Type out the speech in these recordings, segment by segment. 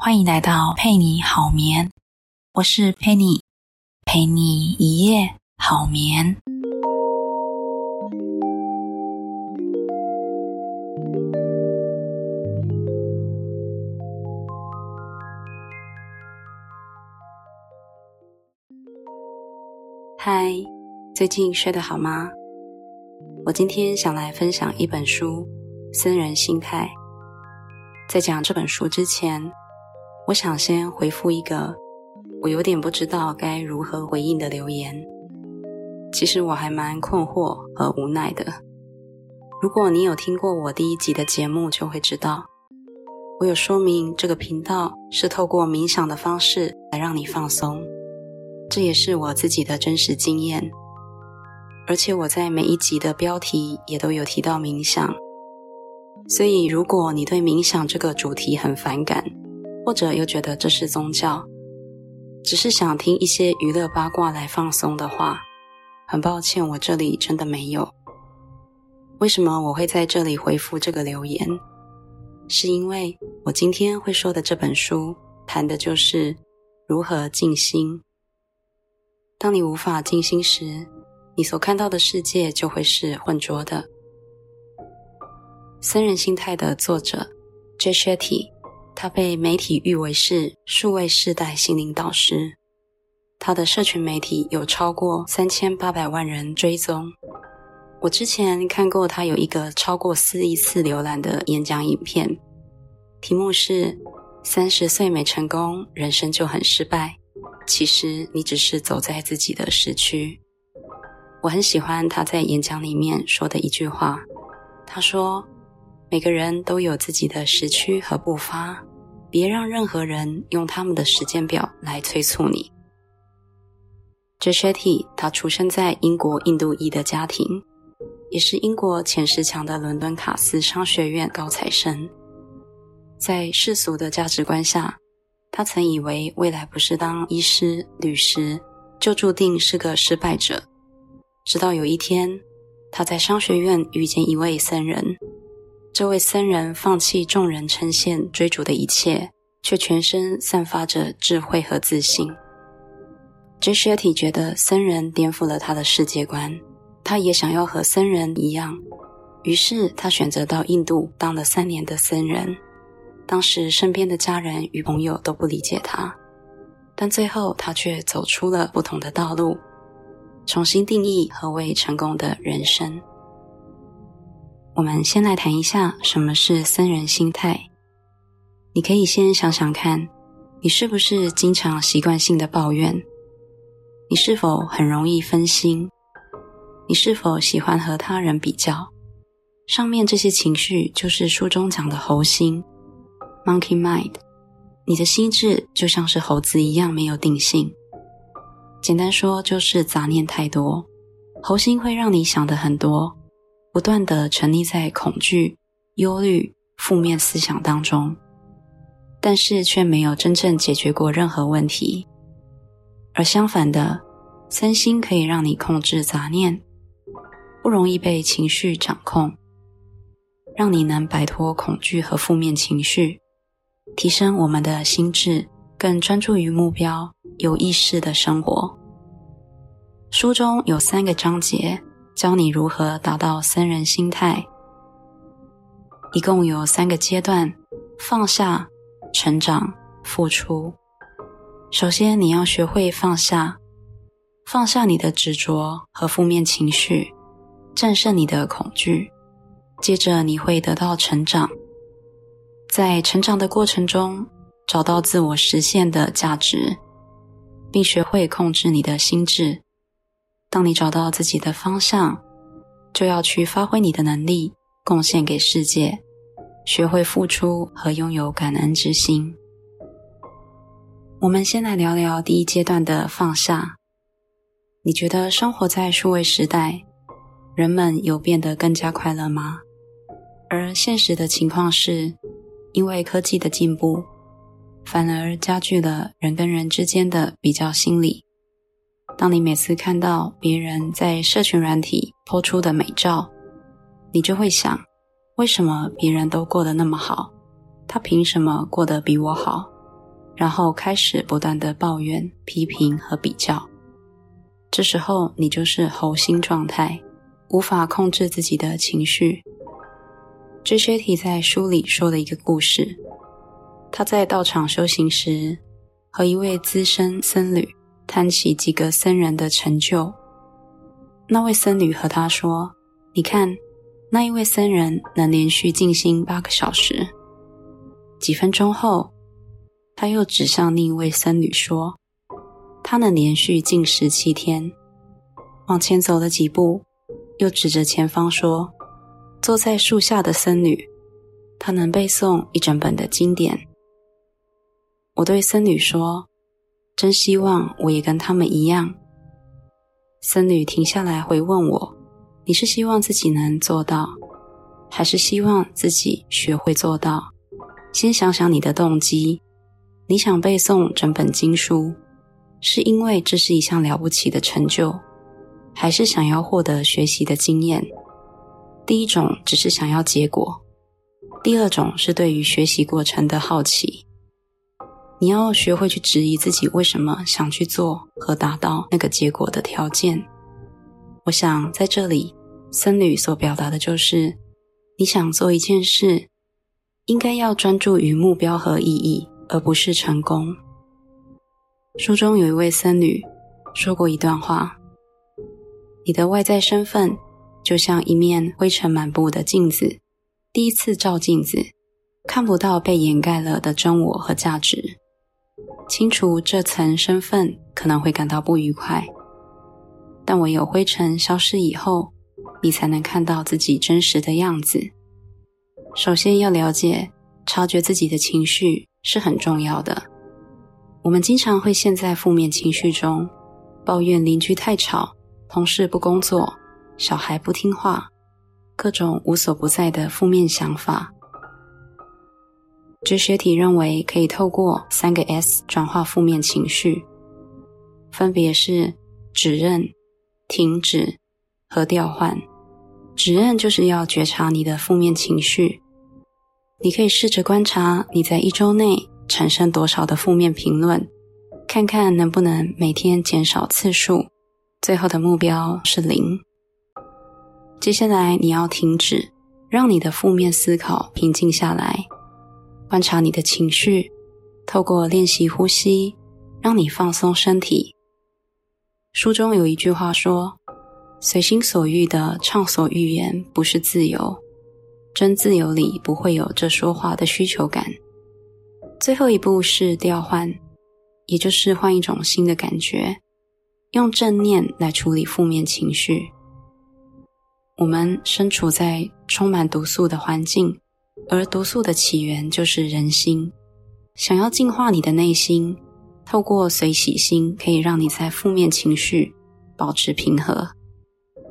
欢迎来到佩妮好眠，我是佩妮，陪你一夜好眠。嗨，最近睡得好吗？我今天想来分享一本书《僧人心态》。在讲这本书之前，我想先回复一个我有点不知道该如何回应的留言。其实我还蛮困惑和无奈的。如果你有听过我第一集的节目，就会知道我有说明这个频道是透过冥想的方式来让你放松。这也是我自己的真实经验，而且我在每一集的标题也都有提到冥想。所以，如果你对冥想这个主题很反感，或者又觉得这是宗教，只是想听一些娱乐八卦来放松的话，很抱歉，我这里真的没有。为什么我会在这里回复这个留言？是因为我今天会说的这本书谈的就是如何静心。当你无法静心时，你所看到的世界就会是浑浊的。僧人心态的作者 j e s h e t t y 他被媒体誉为是数位世代心灵导师。他的社群媒体有超过三千八百万人追踪。我之前看过他有一个超过四亿次浏览的演讲影片，题目是“三十岁没成功，人生就很失败”。其实你只是走在自己的时区。我很喜欢他在演讲里面说的一句话，他说：“每个人都有自己的时区和步伐，别让任何人用他们的时间表来催促你。” j s h e t t y 他出生在英国印度裔的家庭，也是英国前十强的伦敦卡斯商学院高材生，在世俗的价值观下。他曾以为未来不是当医师、律师，就注定是个失败者。直到有一天，他在商学院遇见一位僧人。这位僧人放弃众人称羡、追逐的一切，却全身散发着智慧和自信。j s h e t t y 觉得僧人颠覆了他的世界观，他也想要和僧人一样。于是他选择到印度当了三年的僧人。当时身边的家人与朋友都不理解他，但最后他却走出了不同的道路，重新定义何为成功的人生。我们先来谈一下什么是僧人心态。你可以先想想看，你是不是经常习惯性的抱怨？你是否很容易分心？你是否喜欢和他人比较？上面这些情绪就是书中讲的猴心。Monkey mind，你的心智就像是猴子一样没有定性。简单说就是杂念太多，猴心会让你想的很多，不断的沉溺在恐惧、忧虑、负面思想当中，但是却没有真正解决过任何问题。而相反的，三心可以让你控制杂念，不容易被情绪掌控，让你能摆脱恐惧和负面情绪。提升我们的心智，更专注于目标，有意识的生活。书中有三个章节，教你如何达到僧人心态。一共有三个阶段：放下、成长、付出。首先，你要学会放下，放下你的执着和负面情绪，战胜你的恐惧。接着，你会得到成长。在成长的过程中，找到自我实现的价值，并学会控制你的心智。当你找到自己的方向，就要去发挥你的能力，贡献给世界，学会付出和拥有感恩之心。我们先来聊聊第一阶段的放下。你觉得生活在数位时代，人们有变得更加快乐吗？而现实的情况是。因为科技的进步，反而加剧了人跟人之间的比较心理。当你每次看到别人在社群软体抛出的美照，你就会想：为什么别人都过得那么好，他凭什么过得比我好？然后开始不断的抱怨、批评和比较。这时候你就是猴心状态，无法控制自己的情绪。这些题在书里说的一个故事，他在道场修行时，和一位资深僧侣谈起几个僧人的成就。那位僧侣和他说：“你看，那一位僧人能连续静心八个小时。”几分钟后。他又指向另一位僧侣说：“他能连续进食七天。”往前走了几步，又指着前方说：“坐在树下的僧侣，他能背诵一整本的经典。”我对僧侣说：“真希望我也跟他们一样。”僧侣停下来回问我：“你是希望自己能做到，还是希望自己学会做到？先想想你的动机。”你想背诵整本经书，是因为这是一项了不起的成就，还是想要获得学习的经验？第一种只是想要结果，第二种是对于学习过程的好奇。你要学会去质疑自己为什么想去做和达到那个结果的条件。我想在这里，僧侣所表达的就是，你想做一件事，应该要专注于目标和意义。而不是成功。书中有一位僧侣说过一段话：“你的外在身份就像一面灰尘满布的镜子，第一次照镜子，看不到被掩盖了的真我和价值。清除这层身份可能会感到不愉快，但唯有灰尘消失以后，你才能看到自己真实的样子。首先要了解、察觉自己的情绪。”是很重要的。我们经常会陷在负面情绪中，抱怨邻居太吵、同事不工作、小孩不听话，各种无所不在的负面想法。哲学体认为可以透过三个 S 转化负面情绪，分别是指认、停止和调换。指认就是要觉察你的负面情绪。你可以试着观察你在一周内产生多少的负面评论，看看能不能每天减少次数。最后的目标是零。接下来你要停止，让你的负面思考平静下来，观察你的情绪，透过练习呼吸，让你放松身体。书中有一句话说：“随心所欲的畅所欲言，不是自由。”真自由里不会有这说话的需求感。最后一步是调换，也就是换一种新的感觉，用正念来处理负面情绪。我们身处在充满毒素的环境，而毒素的起源就是人心。想要净化你的内心，透过随喜心，可以让你在负面情绪保持平和。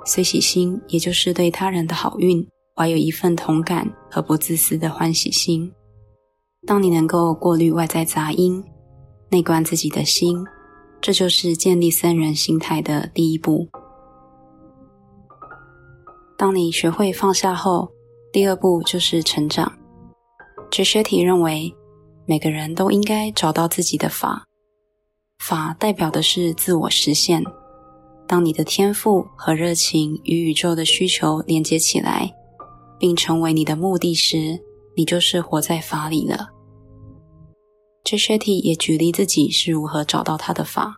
随喜心，也就是对他人的好运。怀有一份同感和不自私的欢喜心。当你能够过滤外在杂音，内观自己的心，这就是建立僧人心态的第一步。当你学会放下后，第二步就是成长。哲学体认为，每个人都应该找到自己的法，法代表的是自我实现。当你的天赋和热情与宇宙的需求连接起来。并成为你的目的时，你就是活在法里了。j s h t 也举例自己是如何找到他的法。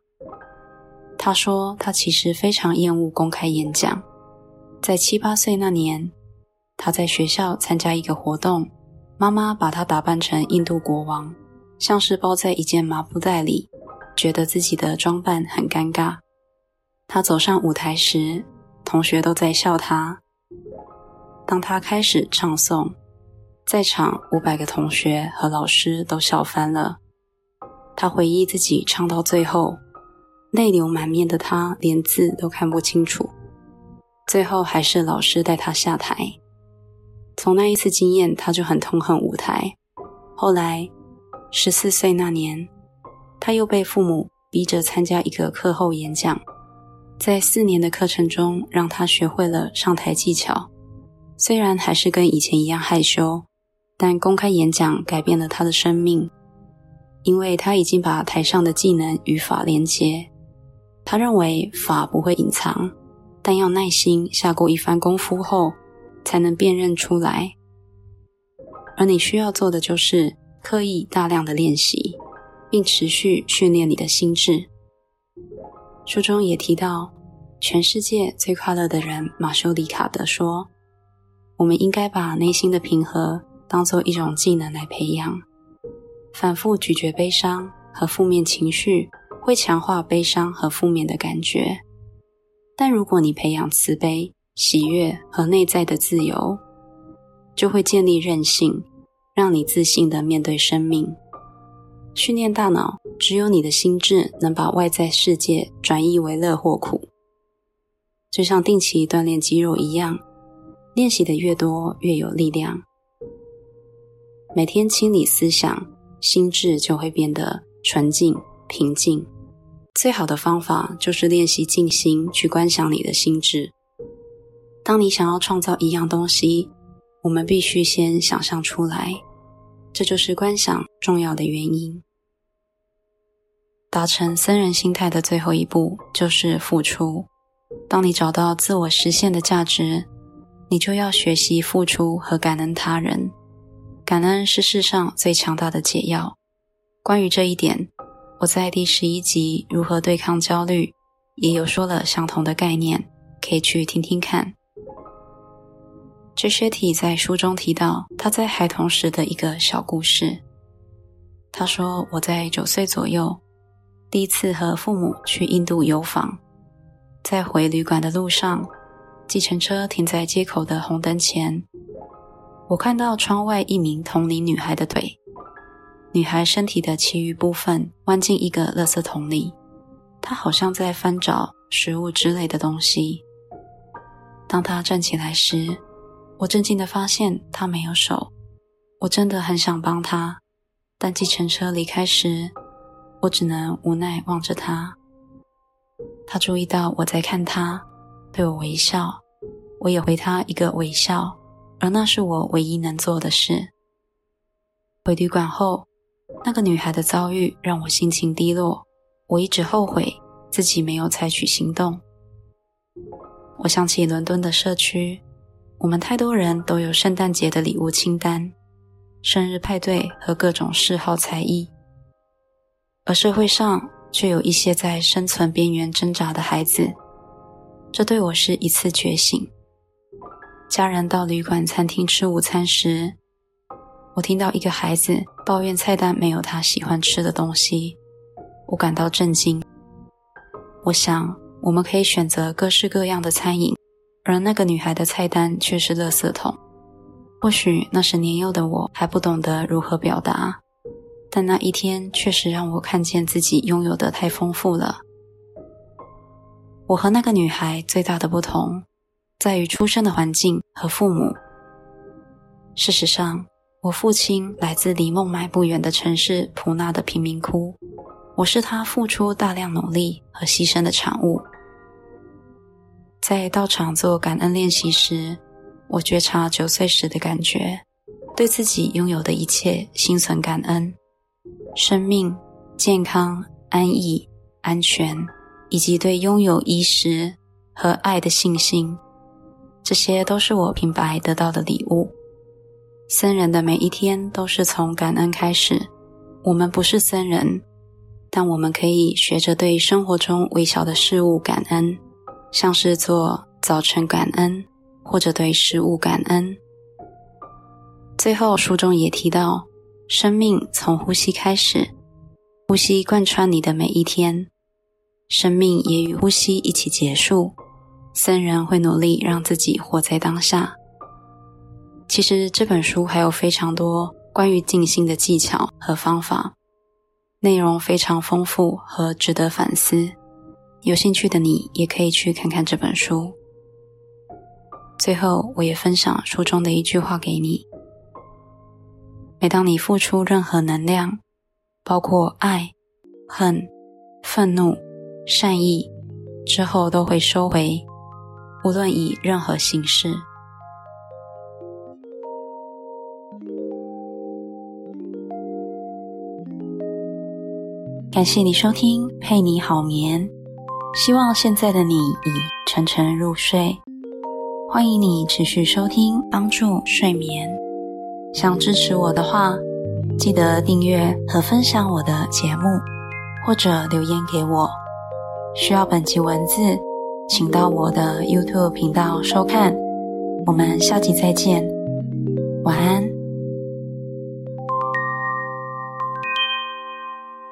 他说，他其实非常厌恶公开演讲。在七八岁那年，他在学校参加一个活动，妈妈把他打扮成印度国王，像是包在一件麻布袋里，觉得自己的装扮很尴尬。他走上舞台时，同学都在笑他。当他开始唱诵，在场五百个同学和老师都笑翻了。他回忆自己唱到最后，泪流满面的他连字都看不清楚。最后还是老师带他下台。从那一次经验，他就很痛恨舞台。后来，十四岁那年，他又被父母逼着参加一个课后演讲，在四年的课程中，让他学会了上台技巧。虽然还是跟以前一样害羞，但公开演讲改变了他的生命。因为他已经把台上的技能与法连接。他认为法不会隐藏，但要耐心下过一番功夫后，才能辨认出来。而你需要做的就是刻意大量的练习，并持续训练你的心智。书中也提到，全世界最快乐的人马修·里卡德说：“我们应该把内心的平和当做一种技能来培养。反复咀嚼悲伤和负面情绪，会强化悲伤和负面的感觉。但如果你培养慈悲、喜悦和内在的自由，就会建立韧性，让你自信的面对生命。训练大脑。”只有你的心智能把外在世界转移为乐或苦，就像定期锻炼肌肉一样，练习的越多越有力量。每天清理思想，心智就会变得纯净平静。最好的方法就是练习静心，去观想你的心智。当你想要创造一样东西，我们必须先想象出来，这就是观想重要的原因。达成僧人心态的最后一步就是付出。当你找到自我实现的价值，你就要学习付出和感恩他人。感恩是世上最强大的解药。关于这一点，我在第十一集《如何对抗焦虑》也有说了相同的概念，可以去听听看。J e s h e t 在书中提到他在孩童时的一个小故事。他说：“我在九岁左右。”第一次和父母去印度游访，在回旅馆的路上，计程车停在街口的红灯前。我看到窗外一名同龄女孩的腿，女孩身体的其余部分弯进一个垃圾桶里，她好像在翻找食物之类的东西。当她站起来时，我震惊的发现他没有手。我真的很想帮他，但计程车离开时。我只能无奈望着他。他注意到我在看他，对我微笑，我也回他一个微笑，而那是我唯一能做的事。回旅馆后，那个女孩的遭遇让我心情低落，我一直后悔自己没有采取行动。我想起伦敦的社区，我们太多人都有圣诞节的礼物清单、生日派对和各种嗜好才艺。而社会上却有一些在生存边缘挣扎的孩子，这对我是一次觉醒。家人到旅馆餐厅吃午餐时，我听到一个孩子抱怨菜单没有他喜欢吃的东西，我感到震惊。我想，我们可以选择各式各样的餐饮，而那个女孩的菜单却是垃圾桶。或许那时年幼的我还不懂得如何表达。但那一天确实让我看见自己拥有的太丰富了。我和那个女孩最大的不同，在于出生的环境和父母。事实上，我父亲来自离孟买不远的城市普纳的贫民窟，我是他付出大量努力和牺牲的产物。在道场做感恩练习时，我觉察九岁时的感觉，对自己拥有的一切心存感恩。生命、健康、安逸、安全，以及对拥有衣食和爱的信心，这些都是我平白得到的礼物。僧人的每一天都是从感恩开始。我们不是僧人，但我们可以学着对生活中微小的事物感恩，像是做早晨感恩，或者对食物感恩。最后，书中也提到。生命从呼吸开始，呼吸贯穿你的每一天，生命也与呼吸一起结束。僧人会努力让自己活在当下。其实这本书还有非常多关于静心的技巧和方法，内容非常丰富和值得反思。有兴趣的你也可以去看看这本书。最后，我也分享书中的一句话给你。每当你付出任何能量，包括爱、恨、愤怒、善意，之后都会收回，无论以任何形式。感谢你收听，陪你好眠。希望现在的你已沉沉入睡。欢迎你持续收听，帮助睡眠。想支持我的话，记得订阅和分享我的节目，或者留言给我。需要本集文字，请到我的 YouTube 频道收看。我们下集再见，晚安。